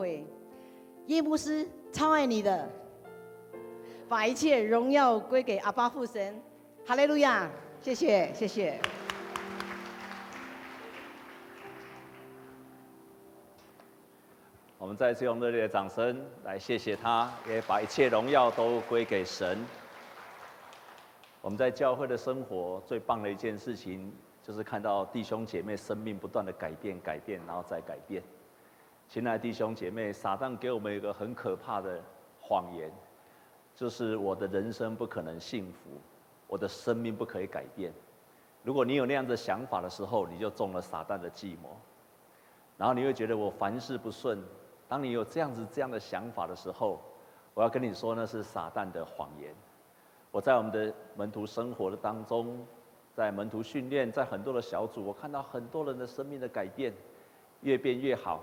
会，叶牧师超爱你的，把一切荣耀归给阿爸父神，哈利路亚，谢谢谢谢。我们再次用热烈的掌声来谢谢他，也把一切荣耀都归给神。我们在教会的生活最棒的一件事情，就是看到弟兄姐妹生命不断的改变、改变，然后再改变。亲爱的弟兄姐妹，撒旦给我们一个很可怕的谎言，就是我的人生不可能幸福，我的生命不可以改变。如果你有那样的想法的时候，你就中了撒旦的计谋，然后你会觉得我凡事不顺。当你有这样子这样的想法的时候，我要跟你说，那是撒旦的谎言。我在我们的门徒生活的当中，在门徒训练，在很多的小组，我看到很多人的生命的改变，越变越好。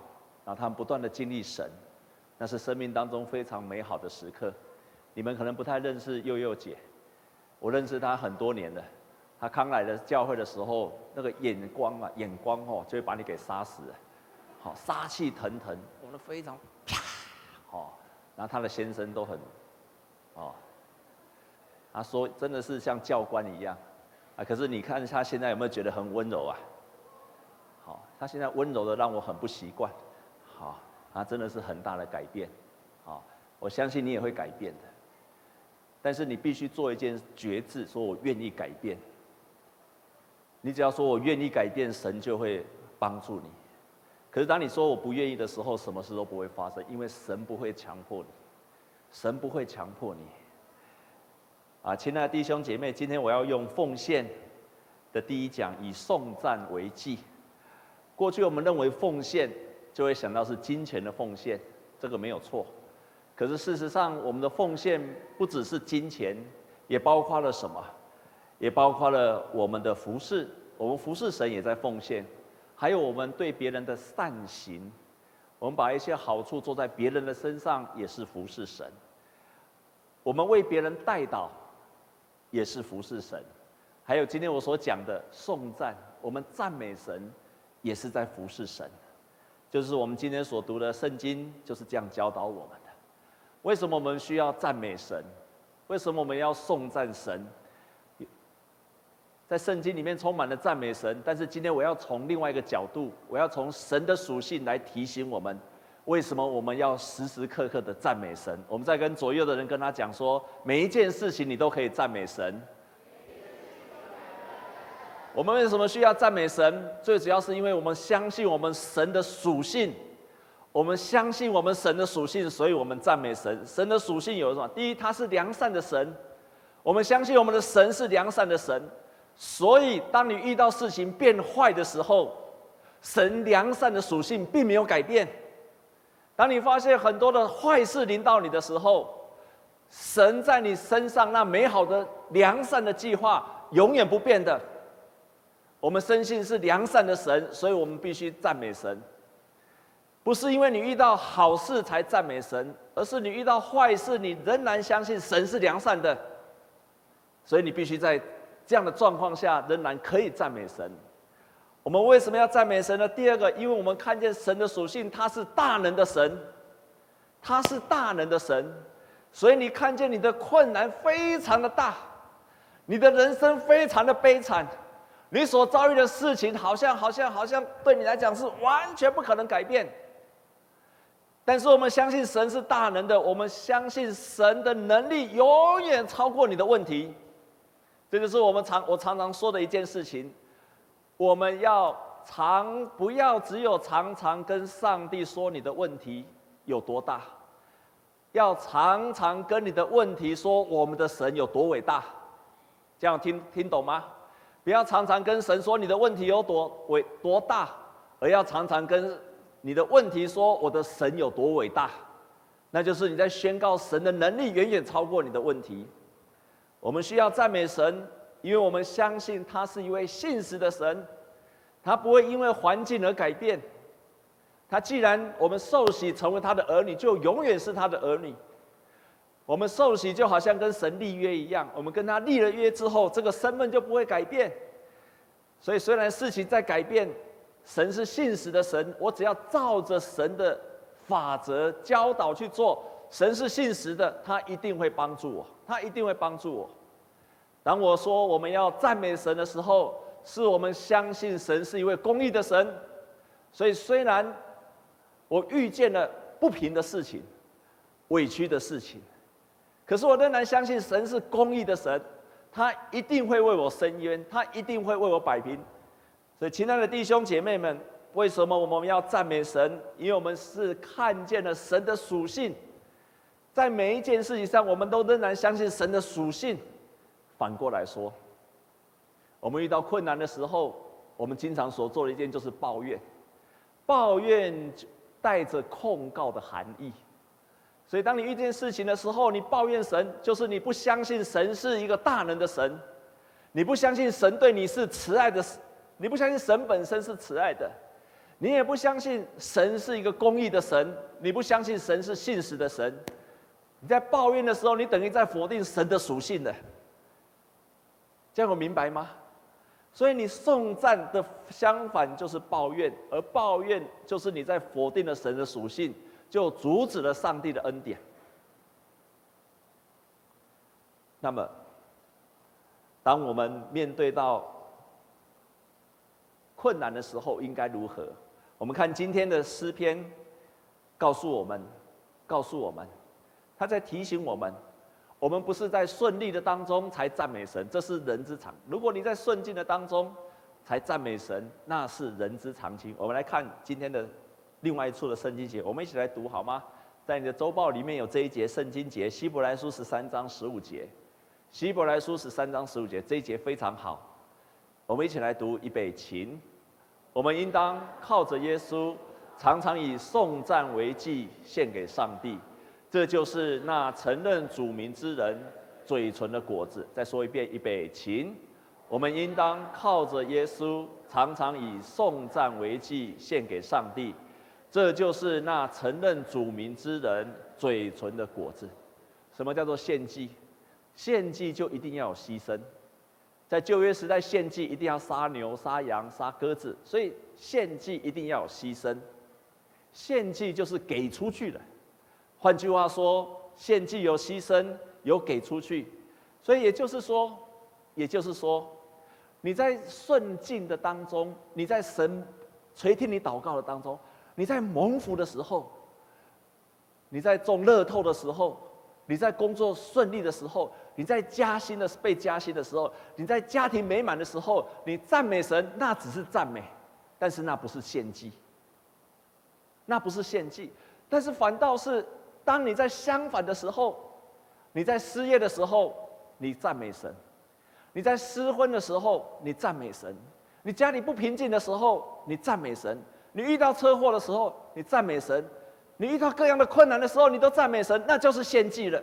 然后他们不断的经历神，那是生命当中非常美好的时刻。你们可能不太认识幼幼姐，我认识她很多年了。她刚来的教会的时候，那个眼光啊，眼光哦，就会把你给杀死了，好杀气腾腾，我们非常啪，哦，然后她的先生都很，哦，他说真的是像教官一样，啊，可是你看他现在有没有觉得很温柔啊？好，他现在温柔的让我很不习惯。好，他真的是很大的改变，好，我相信你也会改变的，但是你必须做一件决志，说我愿意改变。你只要说我愿意改变，神就会帮助你。可是当你说我不愿意的时候，什么事都不会发生，因为神不会强迫你，神不会强迫你。啊，亲爱的弟兄姐妹，今天我要用奉献的第一讲，以颂赞为祭。过去我们认为奉献。就会想到是金钱的奉献，这个没有错。可是事实上，我们的奉献不只是金钱，也包括了什么？也包括了我们的服侍，我们服侍神也在奉献，还有我们对别人的善行，我们把一些好处做在别人的身上，也是服侍神。我们为别人代祷，也是服侍神。还有今天我所讲的颂赞，我们赞美神，也是在服侍神。就是我们今天所读的圣经就是这样教导我们的。为什么我们需要赞美神？为什么我们要颂赞神？在圣经里面充满了赞美神，但是今天我要从另外一个角度，我要从神的属性来提醒我们，为什么我们要时时刻刻的赞美神？我们在跟左右的人跟他讲说，每一件事情你都可以赞美神。我们为什么需要赞美神？最主要是因为我们相信我们神的属性，我们相信我们神的属性，所以我们赞美神。神的属性有什么？第一，他是良善的神，我们相信我们的神是良善的神，所以当你遇到事情变坏的时候，神良善的属性并没有改变。当你发现很多的坏事临到你的时候，神在你身上那美好的良善的计划永远不变的。我们深信是良善的神，所以我们必须赞美神。不是因为你遇到好事才赞美神，而是你遇到坏事，你仍然相信神是良善的，所以你必须在这样的状况下仍然可以赞美神。我们为什么要赞美神呢？第二个，因为我们看见神的属性，他是大能的神，他是大能的神，所以你看见你的困难非常的大，你的人生非常的悲惨。你所遭遇的事情，好像、好像、好像，对你来讲是完全不可能改变。但是我们相信神是大能的，我们相信神的能力永远超过你的问题。这就是我们常我常常说的一件事情：我们要常不要只有常常跟上帝说你的问题有多大，要常常跟你的问题说我们的神有多伟大。这样听听懂吗？不要常常跟神说你的问题有多伟多大，而要常常跟你的问题说我的神有多伟大，那就是你在宣告神的能力远远超过你的问题。我们需要赞美神，因为我们相信他是一位信实的神，他不会因为环境而改变。他既然我们受洗成为他的儿女，就永远是他的儿女。我们受洗就好像跟神立约一样，我们跟他立了约之后，这个身份就不会改变。所以虽然事情在改变，神是信实的神，我只要照着神的法则教导去做。神是信实的，他一定会帮助我，他一定会帮助我。当我说我们要赞美神的时候，是我们相信神是一位公义的神。所以虽然我遇见了不平的事情、委屈的事情，可是我仍然相信神是公义的神，他一定会为我伸冤，他一定会为我摆平。所以，亲爱的弟兄姐妹们，为什么我们要赞美神？因为我们是看见了神的属性。在每一件事情上，我们都仍然相信神的属性。反过来说，我们遇到困难的时候，我们经常所做的一件就是抱怨，抱怨带着控告的含义。所以，当你遇见事情的时候，你抱怨神，就是你不相信神是一个大能的神，你不相信神对你是慈爱的，你不相信神本身是慈爱的，你也不相信神是一个公义的神，你不相信神是信实的神。你在抱怨的时候，你等于在否定神的属性的，这样我明白吗？所以你颂赞的相反就是抱怨，而抱怨就是你在否定了神的属性，就阻止了上帝的恩典。那么，当我们面对到困难的时候，应该如何？我们看今天的诗篇，告诉我们，告诉我们。他在提醒我们，我们不是在顺利的当中才赞美神，这是人之常。如果你在顺境的当中才赞美神，那是人之常情。我们来看今天的另外一处的圣经节，我们一起来读好吗？在你的周报里面有这一节圣经节，希伯来书十三章十五节。希伯来书十三章十五节这一节非常好，我们一起来读预备起。我们应当靠着耶稣，常常以颂赞为祭献给上帝。这就是那承认主名之人嘴唇的果子。再说一遍，预备起。我们应当靠着耶稣，常常以颂赞为祭献给上帝。这就是那承认主名之人嘴唇的果子。什么叫做献祭？献祭就一定要有牺牲。在旧约时代，献祭一定要杀牛、杀羊、杀鸽子，所以献祭一定要有牺牲。献祭就是给出去的。换句话说，献祭有牺牲，有给出去，所以也就是说，也就是说，你在顺境的当中，你在神垂听你祷告的当中，你在蒙福的时候，你在中乐透的时候，你在工作顺利的时候，你在加薪的被加薪的时候，你在家庭美满的时候，你赞美神，那只是赞美，但是那不是献祭，那不是献祭，但是反倒是。当你在相反的时候，你在失业的时候，你赞美神；你在失婚的时候，你赞美神；你家里不平静的时候，你赞美神；你遇到车祸的时候，你赞美神；你遇到各样的困难的时候，你都赞美神，那就是献祭了。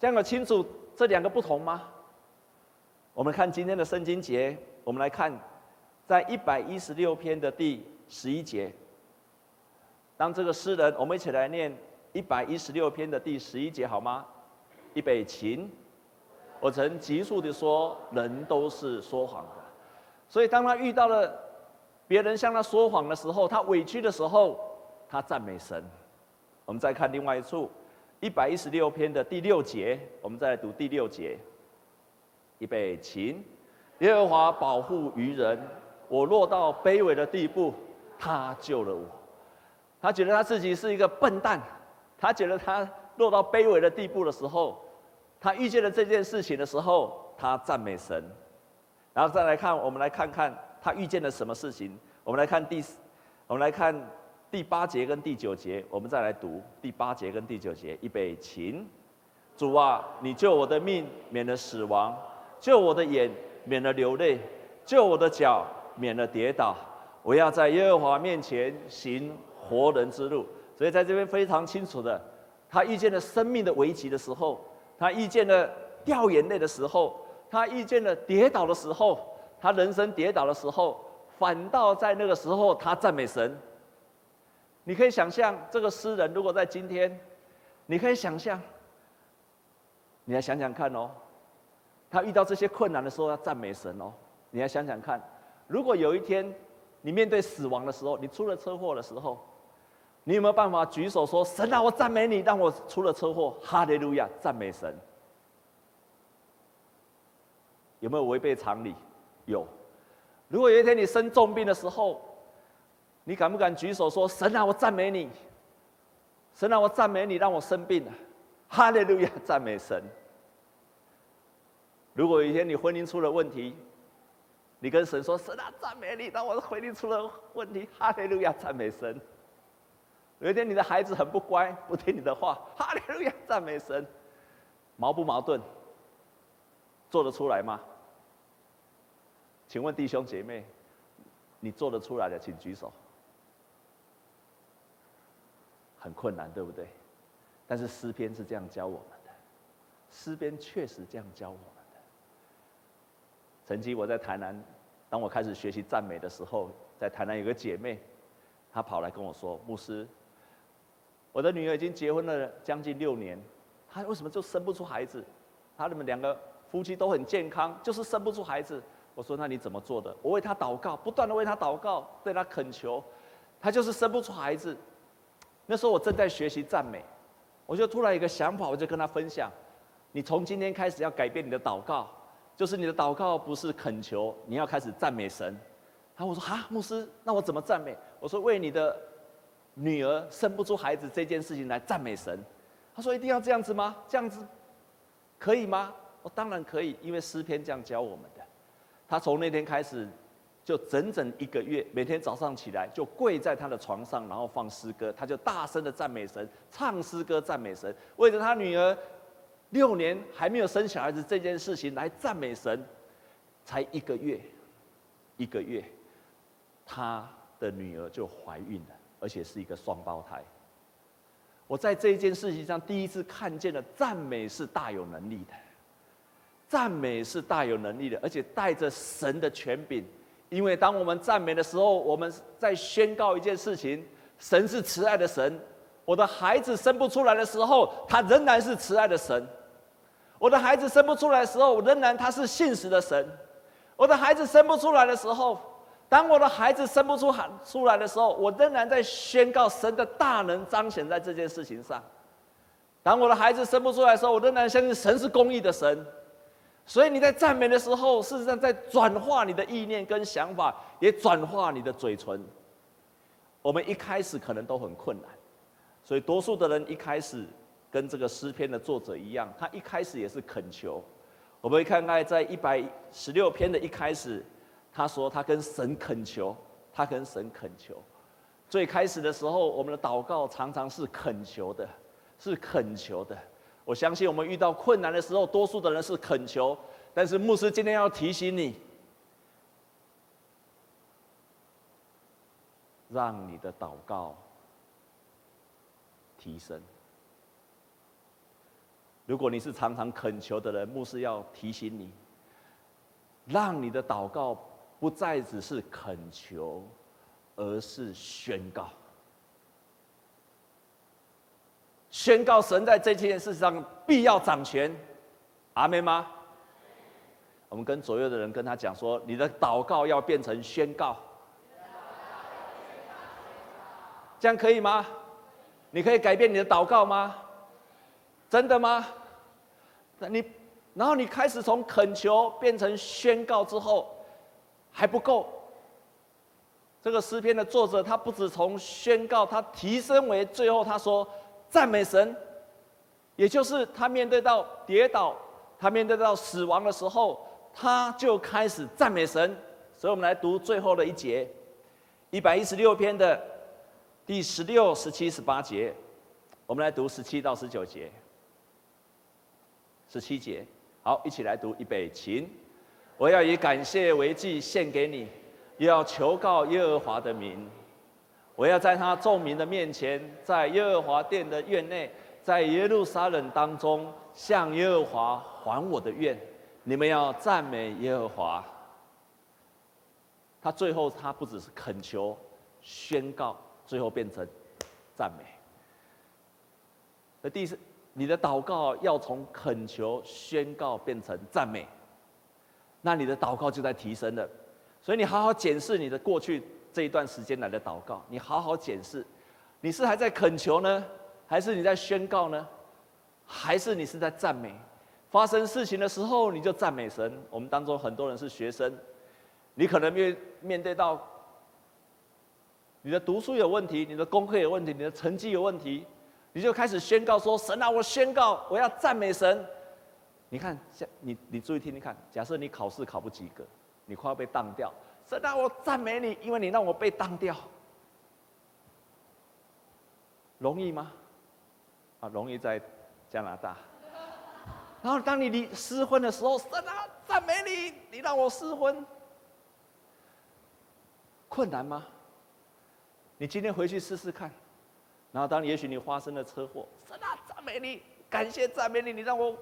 这样有清楚这两个不同吗？我们看今天的圣经节，我们来看，在一百一十六篇的第十一节，当这个诗人，我们一起来念。一百一十六篇的第十一节，好吗？预备起。我曾急速地说，人都是说谎的。所以，当他遇到了别人向他说谎的时候，他委屈的时候，他赞美神。我们再看另外一处，一百一十六篇的第六节，我们再来读第六节。预备起。耶和华保护愚人，我落到卑微的地步，他救了我。他觉得他自己是一个笨蛋。他觉得他落到卑微的地步的时候，他遇见了这件事情的时候，他赞美神。然后再来看，我们来看看他遇见了什么事情。我们来看第，我们来看第八节跟第九节。我们再来读第八节跟第九节。预备起。主啊，你救我的命，免了死亡；救我的眼，免了流泪；救我的脚，免了跌倒。我要在耶和华面前行活人之路。所以在这边非常清楚的，他遇见了生命的危机的时候，他遇见了掉眼泪的时候，他遇见了跌倒的时候，他人生跌倒的时候，反倒在那个时候他赞美神。你可以想象这个诗人如果在今天，你可以想象，你来想想看哦，他遇到这些困难的时候要赞美神哦，你来想想看，如果有一天你面对死亡的时候，你出了车祸的时候。你有没有办法举手说：“神啊，我赞美你，让我出了车祸，哈利路亚，赞美神。”有没有违背常理？有。如果有一天你生重病的时候，你敢不敢举手说：“神啊，我赞美你。”神啊，我赞美你，让我生病了，哈利路亚，赞美神。如果有一天你婚姻出了问题，你跟神说：“神啊，赞美你，让我的婚姻出了问题，哈利路亚，赞美神。”有一天你的孩子很不乖，不听你的话，哈利路亚，赞美神。矛不矛盾？做得出来吗？请问弟兄姐妹，你做得出来的，请举手。很困难，对不对？但是诗篇是这样教我们的，诗篇确实这样教我们的。曾经我在台南，当我开始学习赞美的时候，在台南有个姐妹，她跑来跟我说：“牧师，我的女儿已经结婚了将近六年，她为什么就生不出孩子？她你们两个夫妻都很健康，就是生不出孩子。”我说：“那你怎么做的？”我为他祷告，不断的为他祷告，对他恳求，他就是生不出孩子。那时候我正在学习赞美，我就突然有一个想法，我就跟他分享：你从今天开始要改变你的祷告，就是你的祷告不是恳求，你要开始赞美神。然后我说：哈，牧师，那我怎么赞美？我说：为你的女儿生不出孩子这件事情来赞美神。他说：一定要这样子吗？这样子可以吗？我当然可以，因为诗篇这样教我们。他从那天开始。就整整一个月，每天早上起来就跪在他的床上，然后放诗歌，他就大声的赞美神，唱诗歌赞美神，为了他女儿六年还没有生小孩子这件事情来赞美神。才一个月，一个月，他的女儿就怀孕了，而且是一个双胞胎。我在这一件事情上第一次看见了赞美是大有能力的，赞美是大有能力的，而且带着神的权柄。因为当我们赞美的时候，我们在宣告一件事情：神是慈爱的神。我的孩子生不出来的时候，他仍然是慈爱的神；我的孩子生不出来的时候，仍然他是信实的神。我的孩子生不出来的时候，当我的孩子生不出喊出来的时候，我仍然在宣告神的大能彰显在这件事情上。当我的孩子生不出来的时候，我仍然相信神是公义的神。所以你在赞美的时候，事实上在转化你的意念跟想法，也转化你的嘴唇。我们一开始可能都很困难，所以多数的人一开始跟这个诗篇的作者一样，他一开始也是恳求。我们看看在一百十六篇的一开始，他说他跟神恳求，他跟神恳求。最开始的时候，我们的祷告常常是恳求的，是恳求的。我相信我们遇到困难的时候，多数的人是恳求，但是牧师今天要提醒你，让你的祷告提升。如果你是常常恳求的人，牧师要提醒你，让你的祷告不再只是恳求，而是宣告。宣告神在这件事上必要掌权，阿门吗？我们跟左右的人跟他讲说，你的祷告要变成宣告，这样可以吗？你可以改变你的祷告吗？真的吗？那你，然后你开始从恳求变成宣告之后，还不够。这个诗篇的作者他不止从宣告，他提升为最后他说。赞美神，也就是他面对到跌倒，他面对到死亡的时候，他就开始赞美神。所以，我们来读最后的一节，一百一十六篇的第十六、十七、十八节。我们来读十七到十九节。十七节，好，一起来读，预备，琴。我要以感谢为祭献给你，又要求告耶和华的名。我要在他众民的面前，在耶和华殿的院内，在耶路撒冷当中，向耶和华还我的愿。你们要赞美耶和华。他最后他不只是恳求、宣告，最后变成赞美。那第四，你的祷告要从恳求、宣告变成赞美，那你的祷告就在提升了。所以你好好检视你的过去。这一段时间来的祷告，你好好检视，你是还在恳求呢，还是你在宣告呢？还是你是在赞美？发生事情的时候你就赞美神。我们当中很多人是学生，你可能面面对到你的读书有问题，你的功课有问题，你的成绩有问题，你就开始宣告说：“神啊，我宣告，我要赞美神。”你看，你你注意听听看，假设你考试考不及格，你快要被当掉，神啊，我赞美你，因为你让我被当掉，容易吗？啊，容易在加拿大。然后当你离失婚的时候，神啊，赞美你，你让我失婚，困难吗？你今天回去试试看。然后当也许你发生了车祸，神啊，赞美你，感谢赞美你，你让我。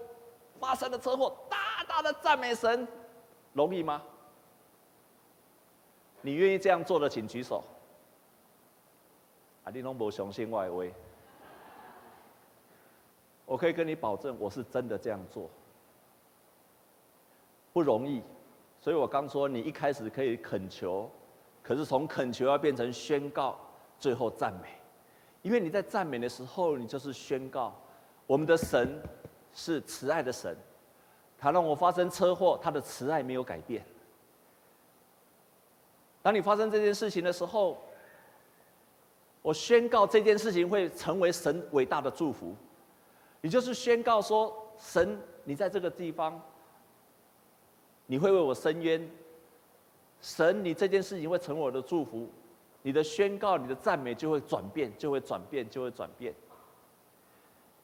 发生了车祸，大大的赞美神，容易吗？你愿意这样做的，请举手。啊，你拢无相信我的话，我可以跟你保证，我是真的这样做，不容易。所以我刚说，你一开始可以恳求，可是从恳求要变成宣告，最后赞美，因为你在赞美的时候，你就是宣告我们的神。是慈爱的神，他让我发生车祸，他的慈爱没有改变。当你发生这件事情的时候，我宣告这件事情会成为神伟大的祝福。你就是宣告说，神，你在这个地方，你会为我伸冤。神，你这件事情会成为我的祝福。你的宣告，你的赞美就会转变，就会转变，就会转变。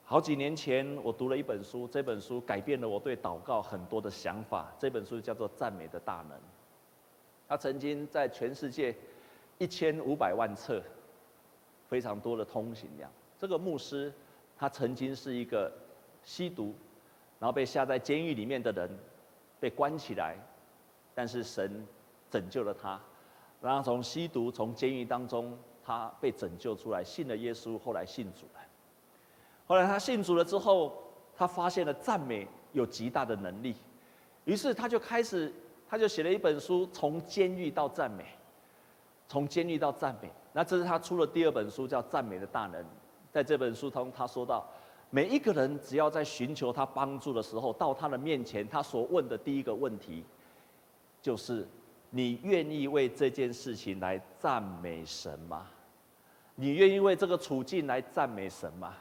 好几年前，我读了一本书，这本书改变了我对祷告很多的想法。这本书叫做《赞美的大能》，他曾经在全世界一千五百万册，非常多的通行量。这个牧师，他曾经是一个吸毒，然后被下在监狱里面的人，被关起来，但是神拯救了他，然后从吸毒、从监狱当中，他被拯救出来，信了耶稣，后来信主了。后来他信主了之后，他发现了赞美有极大的能力，于是他就开始，他就写了一本书，从监狱到赞美，从监狱到赞美。那这是他出了第二本书，叫《赞美的大能》。在这本书中，他说到，每一个人只要在寻求他帮助的时候，到他的面前，他所问的第一个问题，就是：你愿意为这件事情来赞美神吗？你愿意为这个处境来赞美神吗？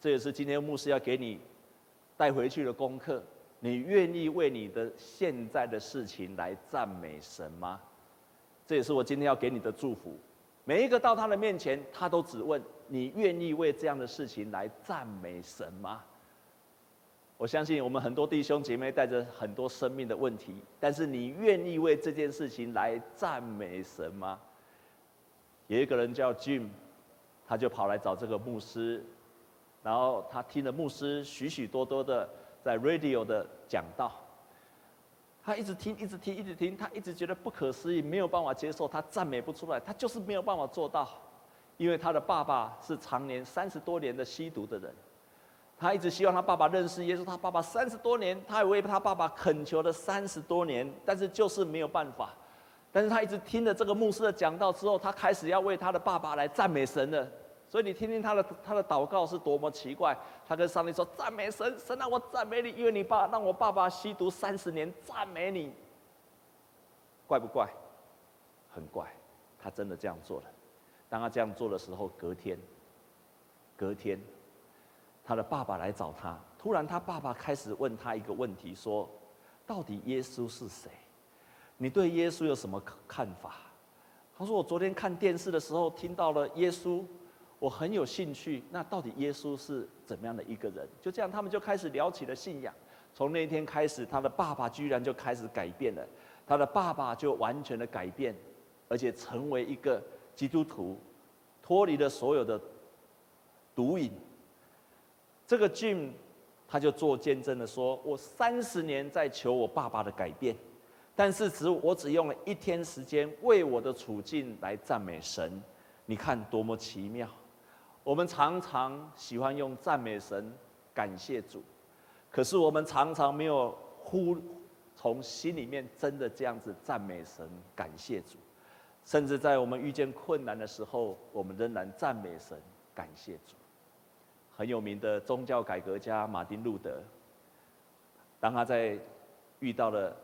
这也是今天牧师要给你带回去的功课。你愿意为你的现在的事情来赞美神吗？这也是我今天要给你的祝福。每一个到他的面前，他都只问：你愿意为这样的事情来赞美神吗？我相信我们很多弟兄姐妹带着很多生命的问题，但是你愿意为这件事情来赞美神吗？有一个人叫 Jim，他就跑来找这个牧师。然后他听了牧师许许多多的在 radio 的讲道，他一直听，一直听，一直听，他一直觉得不可思议，没有办法接受，他赞美不出来，他就是没有办法做到，因为他的爸爸是常年三十多年的吸毒的人，他一直希望他爸爸认识耶稣，他爸爸三十多年，他也为他爸爸恳求了三十多年，但是就是没有办法，但是他一直听了这个牧师的讲道之后，他开始要为他的爸爸来赞美神了。所以你听听他的他的祷告是多么奇怪，他跟上帝说，赞美神，神让我赞美你，因为你爸让我爸爸吸毒三十年，赞美你，怪不怪？很怪，他真的这样做了。当他这样做的时候，隔天，隔天，他的爸爸来找他，突然他爸爸开始问他一个问题，说，到底耶稣是谁？你对耶稣有什么看法？他说，我昨天看电视的时候听到了耶稣。我很有兴趣，那到底耶稣是怎么样的一个人？就这样，他们就开始聊起了信仰。从那一天开始，他的爸爸居然就开始改变了，他的爸爸就完全的改变，而且成为一个基督徒，脱离了所有的毒瘾。这个 Jim 他就做见证的说：“我三十年在求我爸爸的改变，但是只我只用了一天时间为我的处境来赞美神。你看多么奇妙！”我们常常喜欢用赞美神、感谢主，可是我们常常没有呼从心里面真的这样子赞美神、感谢主。甚至在我们遇见困难的时候，我们仍然赞美神，感谢主。很有名的宗教改革家马丁路德，当他在遇到了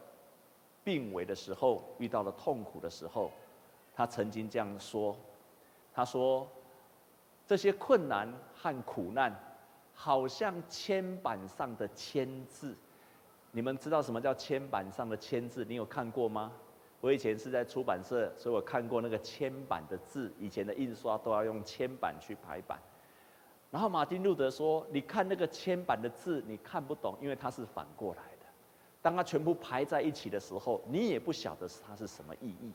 病危的时候，遇到了痛苦的时候，他曾经这样说：“他说，这些困难和苦难，好像铅板上的铅字。你们知道什么叫铅板上的铅字？你有看过吗？我以前是在出版社，所以我看过那个铅板的字。以前的印刷都要用铅板去排版。”然后马丁路德说：“你看那个铅板的字，你看不懂，因为它是反过来的。当它全部排在一起的时候，你也不晓得它是什么意义。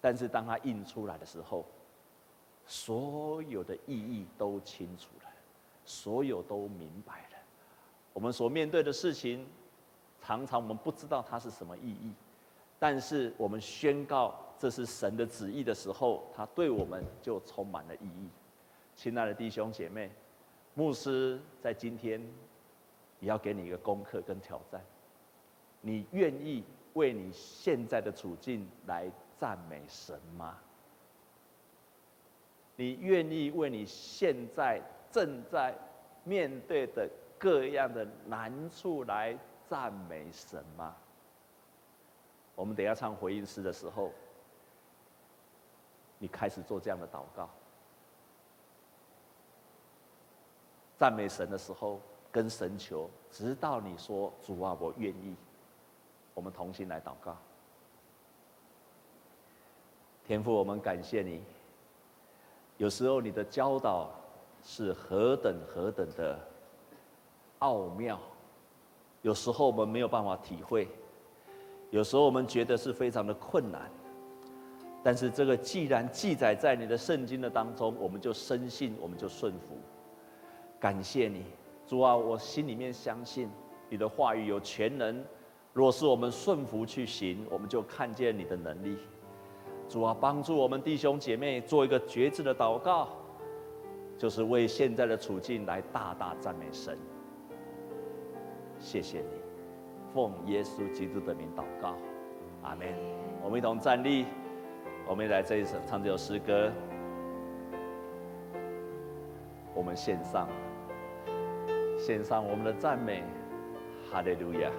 但是当它印出来的时候，所有的意义都清楚了，所有都明白了。我们所面对的事情，常常我们不知道它是什么意义，但是我们宣告这是神的旨意的时候，它对我们就充满了意义。”亲爱的弟兄姐妹，牧师在今天也要给你一个功课跟挑战。你愿意为你现在的处境来赞美神吗？你愿意为你现在正在面对的各样的难处来赞美神吗？我们等下唱回应诗的时候，你开始做这样的祷告。赞美神的时候，跟神求，直到你说“主啊，我愿意”，我们同心来祷告。天父，我们感谢你。有时候你的教导是何等何等的奥妙，有时候我们没有办法体会，有时候我们觉得是非常的困难。但是这个既然记载在你的圣经的当中，我们就深信，我们就顺服。感谢你，主啊！我心里面相信你的话语有全能。若是我们顺服去行，我们就看见你的能力。主啊，帮助我们弟兄姐妹做一个决志的祷告，就是为现在的处境来大大赞美神。谢谢你，奉耶稣基督的名祷告，阿门。我们一同站立，我们来这一首唱这首诗歌，我们献上。献上我们的赞美，哈利路亚！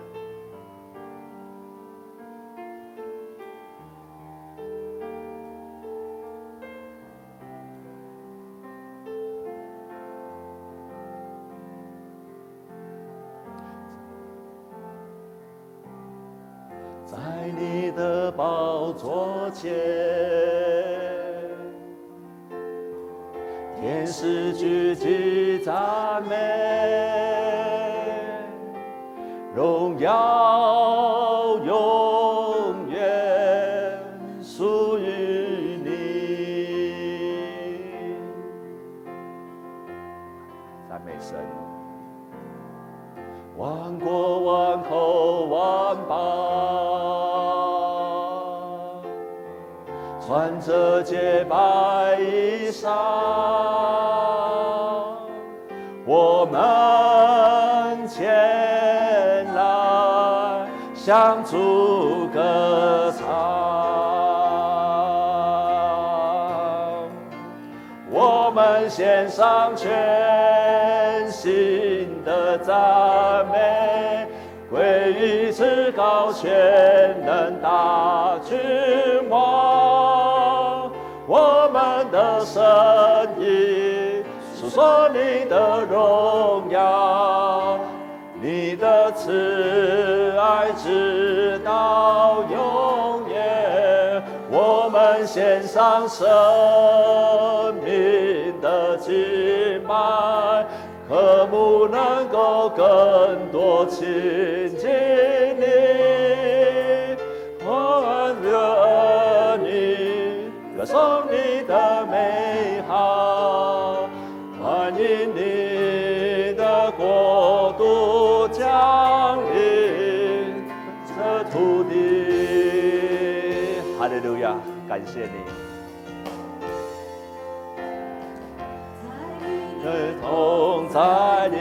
献上全新的赞美，归于至高全能大君王，我们的声音诉说你的荣耀，你的慈。爱直到永远，我们献上生命，渴慕能够更多亲近你，欢乐你，歌颂你的美好，欢迎你的国度降临这。土地，哈利路亚，感谢你。同在灵，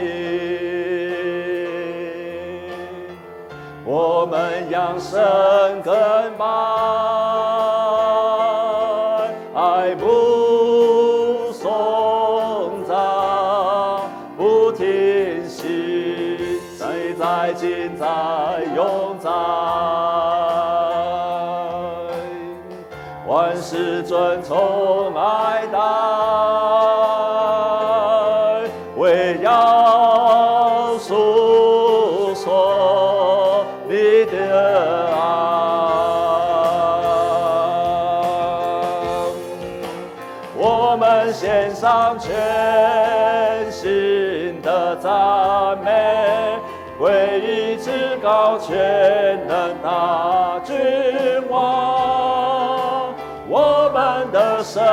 我们扬声跟拜，爱不松散，不停息，谁在近在拥在，万事。君王，我们的声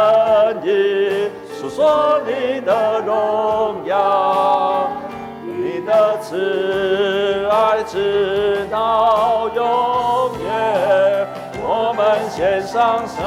音诉说你的荣耀，你的慈爱直到永远，我们献上生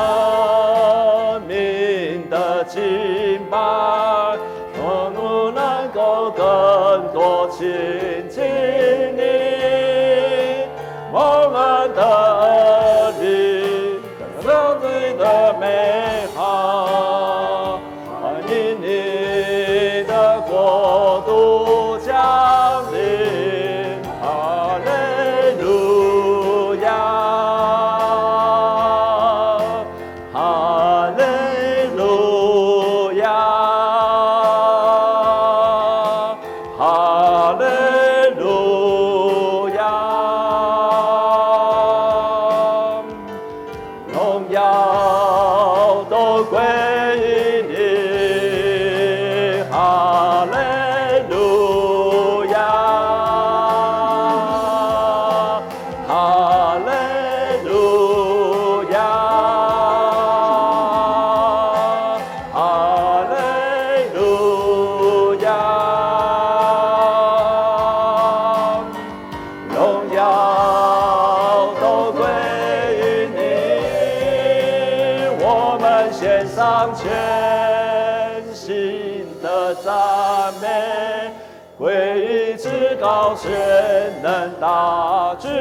大君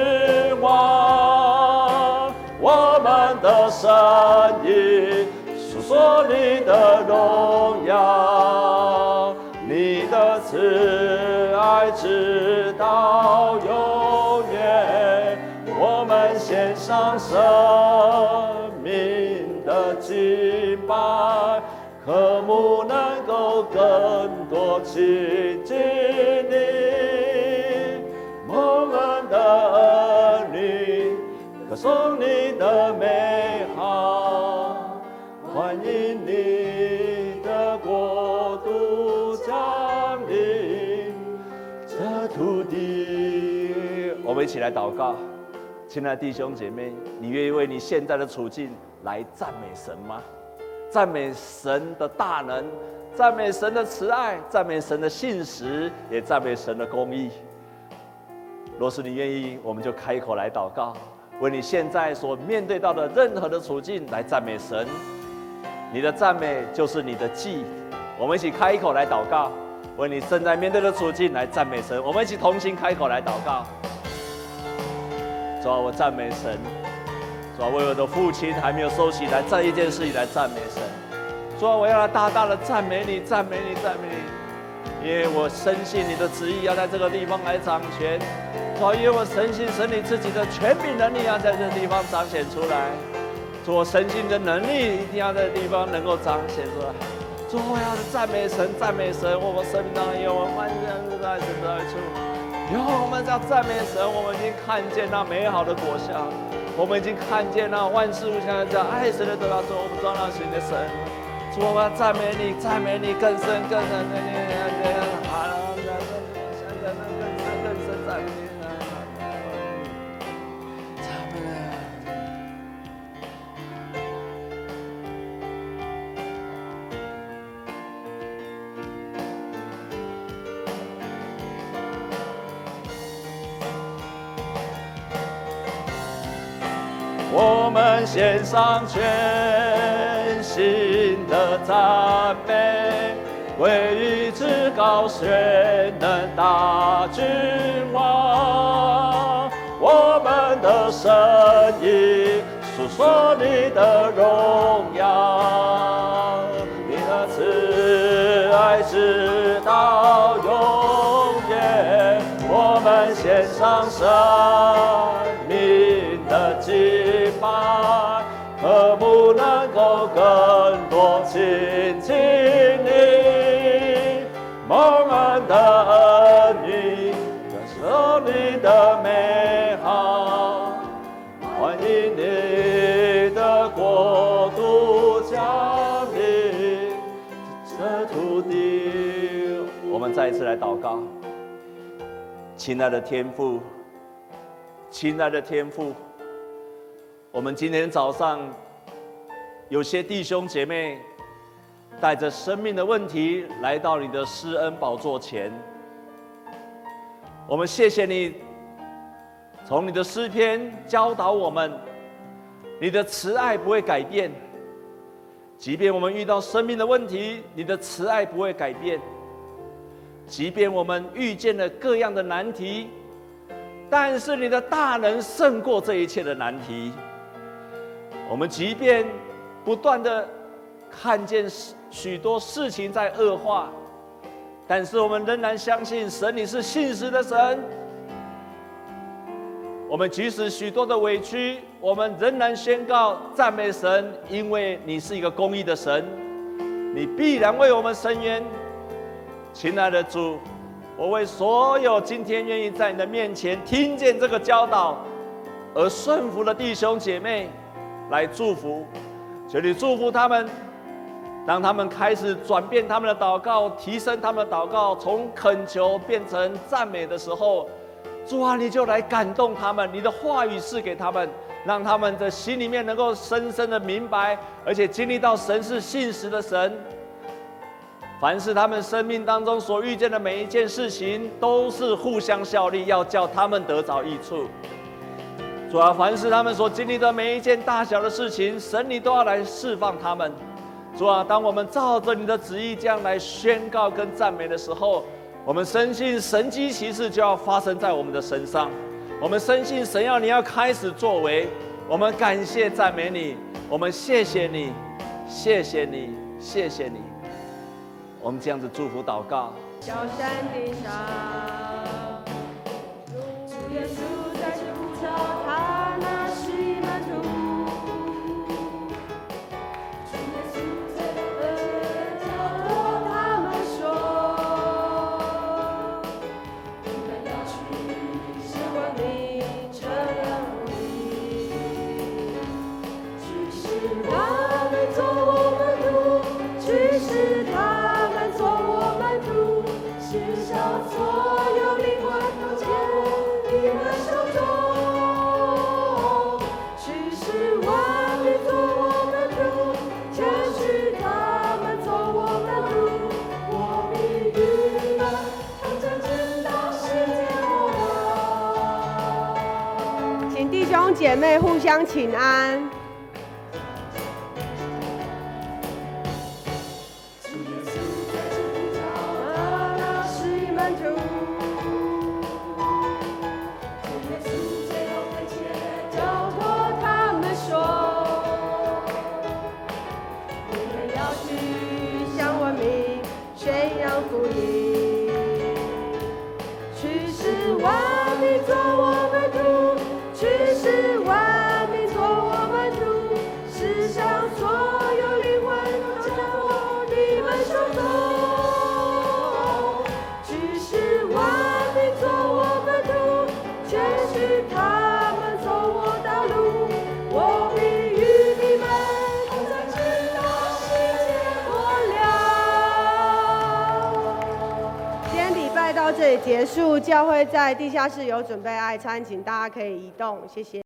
王，我们的声音诉说你的荣耀，你的慈爱直到永远，我们献上生命的敬拜，渴慕能够更多亲欢迎你的国度降临这土地。我们一起来祷告，亲爱的弟兄姐妹，你愿意为你现在的处境来赞美神吗？赞美神的大能，赞美神的慈爱，赞美神的信实，也赞美神的公义。若是你愿意，我们就开口来祷告，为你现在所面对到的任何的处境来赞美神。你的赞美就是你的祭。我们一起开口来祷告，为你正在面对的处境来赞美神。我们一起同心开口来祷告。主啊，我赞美神。主啊，为我的父亲还没有收起，来这一件事情来赞美神。主啊，我要来大大的赞美你，赞美你，赞美你，因为我深信你的旨意要在这个地方来掌权。主啊，因为我深信神你自己的权柄能力要在这个地方彰显出来。主，我深信的能力一定要在地方能够彰显出来。主，我要赞美神，赞美神，我们生命当中有我们万事在神的爱处。有我们要赞美神，我们已经看见那美好的果效。我们已经看见那万事无相，叫爱神的得到，做我们庄那行的神。主，我们要赞美你，赞美你更深更深的你，献上全新的赞美，归于至高全能大君王。我们的声音诉说你的荣耀，你的慈爱直到永远。我们献上生命的祭拜，渴慕能够更多亲近你，蒙恩的恩雨，感受你的美好，欢迎你的国度降临这土地。我们再一次来祷告。亲爱的天父，亲爱的天父，我们今天早上有些弟兄姐妹带着生命的问题来到你的施恩宝座前，我们谢谢你，从你的诗篇教导我们，你的慈爱不会改变，即便我们遇到生命的问题，你的慈爱不会改变。即便我们遇见了各样的难题，但是你的大能胜过这一切的难题。我们即便不断的看见许多事情在恶化，但是我们仍然相信神，你是信实的神。我们即使许多的委屈，我们仍然宣告赞美神，因为你是一个公义的神，你必然为我们伸冤。亲爱的主，我为所有今天愿意在你的面前听见这个教导而顺服的弟兄姐妹来祝福，求你祝福他们，让他们开始转变他们的祷告，提升他们的祷告，从恳求变成赞美的时候，主啊，你就来感动他们，你的话语赐给他们，让他们的心里面能够深深的明白，而且经历到神是信实的神。凡是他们生命当中所遇见的每一件事情，都是互相效力，要叫他们得着益处。主啊，凡是他们所经历的每一件大小的事情，神你都要来释放他们。主啊，当我们照着你的旨意这样来宣告跟赞美的时候，我们深信神迹奇事就要发生在我们的身上。我们深信神要你要开始作为，我们感谢赞美你，我们谢谢你，谢谢你，谢谢你。我们这样子祝福祷告。小山的上，弟兄姐妹互相请安。在地下室有准备爱餐，请大家可以移动，谢谢。